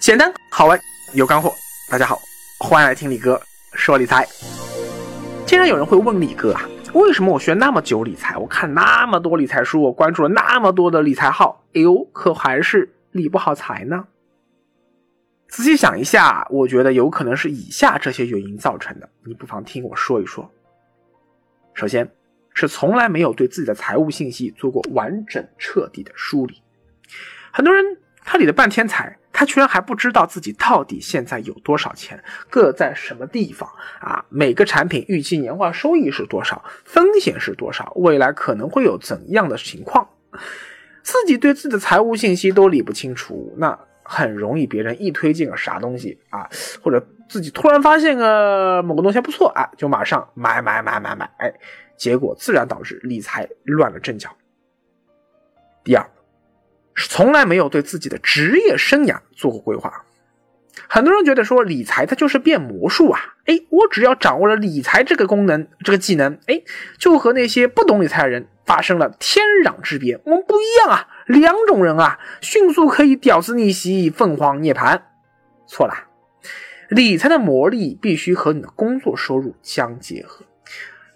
简单好玩有干货。大家好，欢迎来听李哥说理财。经常有人会问李哥啊，为什么我学那么久理财，我看那么多理财书，我关注了那么多的理财号，哎呦，可还是理不好财呢？仔细想一下，我觉得有可能是以下这些原因造成的。你不妨听我说一说。首先，是从来没有对自己的财务信息做过完整彻底的梳理。很多人他理了半天财。他居然还不知道自己到底现在有多少钱，各在什么地方啊？每个产品预期年化收益是多少？风险是多少？未来可能会有怎样的情况？自己对自己的财务信息都理不清楚，那很容易别人一推荐个啥东西啊，或者自己突然发现个某个东西还不错啊，就马上买买买买买，哎，结果自然导致理财乱了阵脚。第二。从来没有对自己的职业生涯做过规划。很多人觉得说理财它就是变魔术啊，哎，我只要掌握了理财这个功能、这个技能，哎，就和那些不懂理财的人发生了天壤之别。我们不一样啊，两种人啊，迅速可以屌丝逆袭、凤凰涅槃。错了，理财的魔力必须和你的工作收入相结合。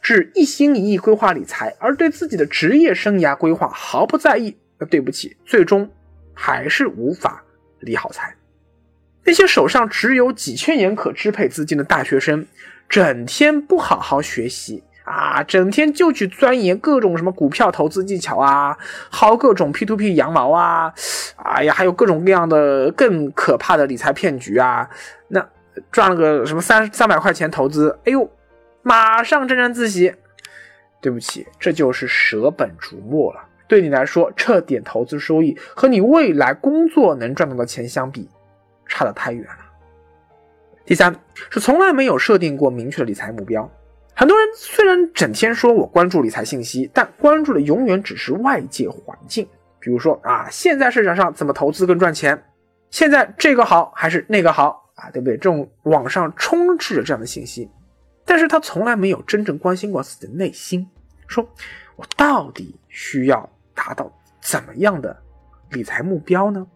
只一心一意规划理财，而对自己的职业生涯规划毫不在意。对不起，最终还是无法理好财。那些手上只有几千元可支配资金的大学生，整天不好好学习啊，整天就去钻研各种什么股票投资技巧啊，薅各种 P to P 羊毛啊，哎呀，还有各种各样的更可怕的理财骗局啊。那赚了个什么三三百块钱投资，哎呦，马上沾沾自喜。对不起，这就是舍本逐末了。对你来说，这点投资收益和你未来工作能赚到的钱相比，差得太远了。第三是从来没有设定过明确的理财目标。很多人虽然整天说我关注理财信息，但关注的永远只是外界环境，比如说啊，现在市场上怎么投资更赚钱？现在这个好还是那个好啊？对不对？这种网上充斥着这样的信息，但是他从来没有真正关心过自己的内心，说我到底需要。达到怎么样的理财目标呢？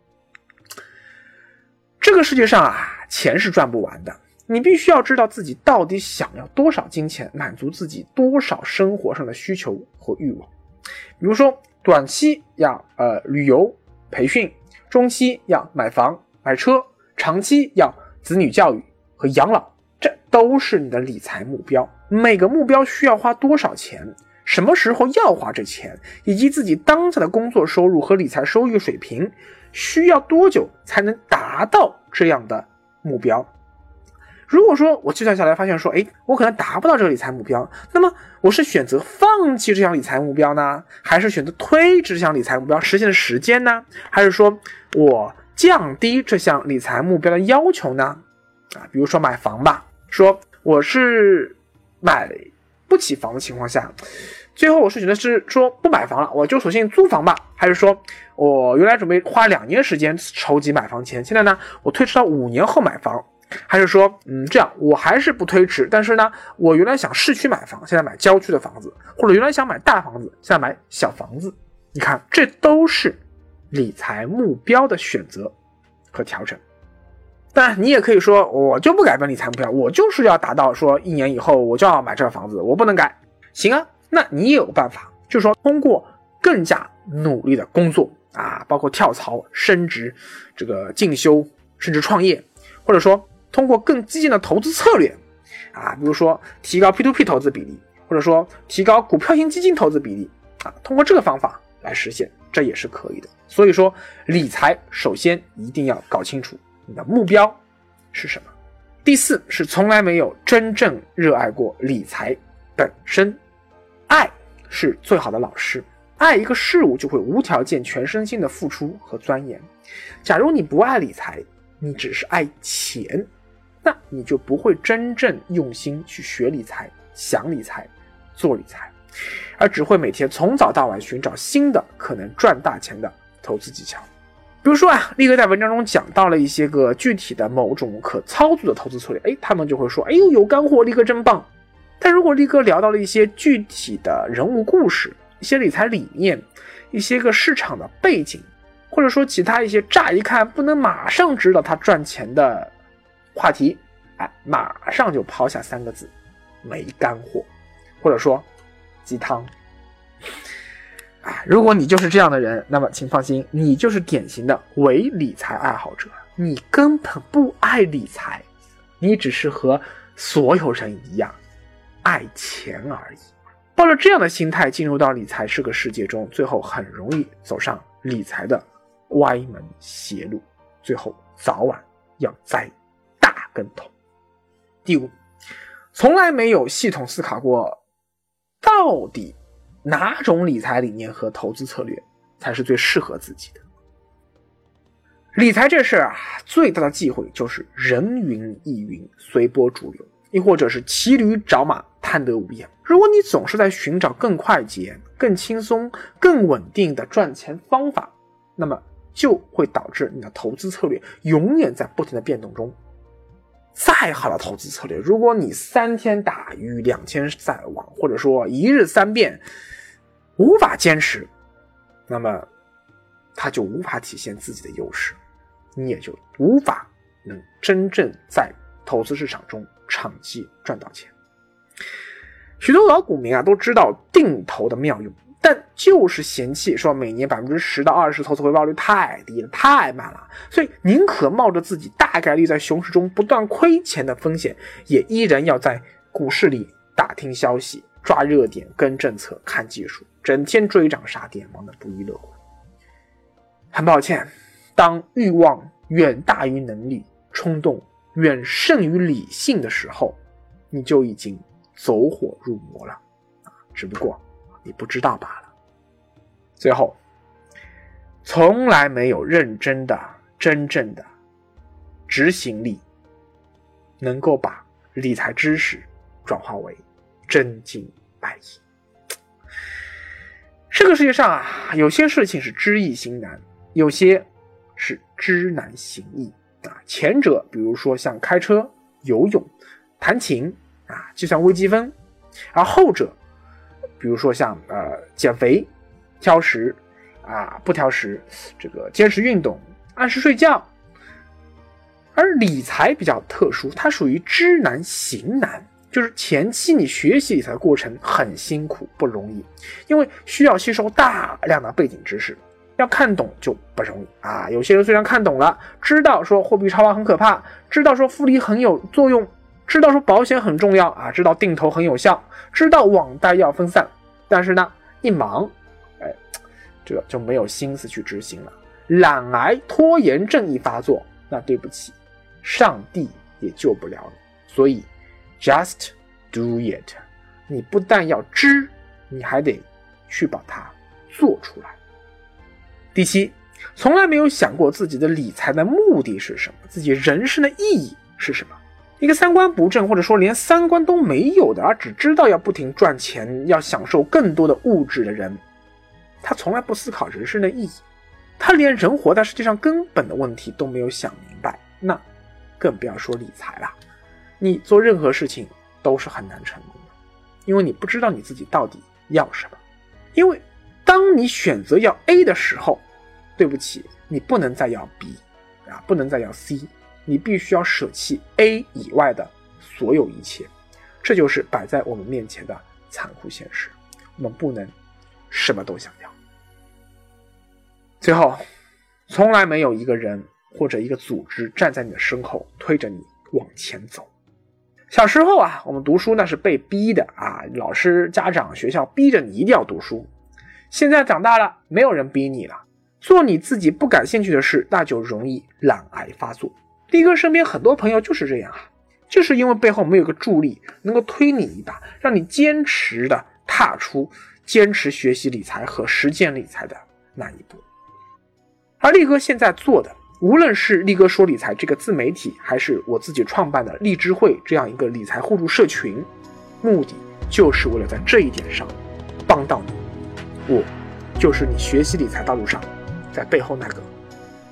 这个世界上啊，钱是赚不完的。你必须要知道自己到底想要多少金钱，满足自己多少生活上的需求和欲望。比如说，短期要呃旅游培训，中期要买房买车，长期要子女教育和养老，这都是你的理财目标。每个目标需要花多少钱？什么时候要花这钱，以及自己当下的工作收入和理财收益水平，需要多久才能达到这样的目标？如果说我计算下来发现说，哎，我可能达不到这个理财目标，那么我是选择放弃这项理财目标呢，还是选择推迟这项理财目标实现的时间呢？还是说我降低这项理财目标的要求呢？啊，比如说买房吧，说我是买不起房的情况下。最后我是觉得是说不买房了，我就索性租房吧，还是说我原来准备花两年时间筹集买房钱，现在呢我推迟到五年后买房，还是说嗯这样我还是不推迟，但是呢我原来想市区买房，现在买郊区的房子，或者原来想买大房子，现在买小房子，你看这都是理财目标的选择和调整。当然你也可以说我就不改变理财目标，我就是要达到说一年以后我就要买这个房子，我不能改，行啊。那你也有办法，就是说通过更加努力的工作啊，包括跳槽、升职、这个进修，甚至创业，或者说通过更激进的投资策略啊，比如说提高 P2P 投资比例，或者说提高股票型基金投资比例啊，通过这个方法来实现，这也是可以的。所以说，理财首先一定要搞清楚你的目标是什么。第四是从来没有真正热爱过理财本身。爱是最好的老师，爱一个事物就会无条件、全身心的付出和钻研。假如你不爱理财，你只是爱钱，那你就不会真正用心去学理财、想理财、做理财，而只会每天从早到晚寻找新的可能赚大钱的投资技巧。比如说啊，力哥在文章中讲到了一些个具体的某种可操作的投资策略，哎，他们就会说，哎呦，有干货，力哥真棒。但如果立哥聊到了一些具体的人物故事、一些理财理念、一些个市场的背景，或者说其他一些乍一看不能马上知道他赚钱的话题，哎，马上就抛下三个字：没干货，或者说鸡汤。如果你就是这样的人，那么请放心，你就是典型的伪理财爱好者，你根本不爱理财，你只是和所有人一样爱钱而已。抱着这样的心态进入到理财这个世界中，最后很容易走上理财的歪门邪路，最后早晚要栽大跟头。第五，从来没有系统思考过到底。哪种理财理念和投资策略才是最适合自己的？理财这事儿啊，最大的忌讳就是人云亦云、随波逐流，亦或者是骑驴找马、贪得无厌。如果你总是在寻找更快捷、更轻松、更稳定的赚钱方法，那么就会导致你的投资策略永远在不停的变动中。再好的投资策略，如果你三天打鱼两天晒网，或者说一日三变，无法坚持，那么它就无法体现自己的优势，你也就无法能真正在投资市场中长期赚到钱。许多老股民啊都知道定投的妙用。但就是嫌弃说每年百分之十到二十投资回报率太低了，太慢了，所以宁可冒着自己大概率在熊市中不断亏钱的风险，也依然要在股市里打听消息、抓热点、跟政策、看技术，整天追涨杀跌，忙得不亦乐乎。很抱歉，当欲望远大于能力，冲动远胜于理性的时候，你就已经走火入魔了！只不过。你不知道罢了。最后，从来没有认真的、真正的执行力，能够把理财知识转化为真金白银。这个世界上啊，有些事情是知易行难，有些是知难行易啊。前者，比如说像开车、游泳、弹琴啊，计算微积分；而后者。比如说像呃减肥、挑食啊不挑食，这个坚持运动、按时睡觉，而理财比较特殊，它属于知难行难，就是前期你学习理财过程很辛苦不容易，因为需要吸收大量的背景知识，要看懂就不容易啊。有些人虽然看懂了，知道说货币超发很可怕，知道说复利很有作用。知道说保险很重要啊，知道定投很有效，知道网贷要分散，但是呢，一忙，哎，这个就没有心思去执行了，懒癌拖延症一发作，那对不起，上帝也救不了你。所以，just do it，你不但要知，你还得去把它做出来。第七，从来没有想过自己的理财的目的是什么，自己人生的意义是什么。一个三观不正，或者说连三观都没有的，而只知道要不停赚钱，要享受更多的物质的人，他从来不思考人生的意义，他连人活在世界上根本的问题都没有想明白，那更不要说理财了。你做任何事情都是很难成功的，因为你不知道你自己到底要什么。因为当你选择要 A 的时候，对不起，你不能再要 B 啊，不能再要 C。你必须要舍弃 A 以外的所有一切，这就是摆在我们面前的残酷现实。我们不能什么都想要。最后，从来没有一个人或者一个组织站在你的身后推着你往前走。小时候啊，我们读书那是被逼的啊，老师、家长、学校逼着你一定要读书。现在长大了，没有人逼你了，做你自己不感兴趣的事，那就容易懒癌发作。力哥身边很多朋友就是这样啊，就是因为背后没有个助力能够推你一把，让你坚持的踏出坚持学习理财和实践理财的那一步。而力哥现在做的，无论是力哥说理财这个自媒体，还是我自己创办的荔枝会这样一个理财互助社群，目的就是为了在这一点上帮到你。我就是你学习理财道路上在背后那个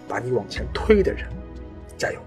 把你往前推的人。加油！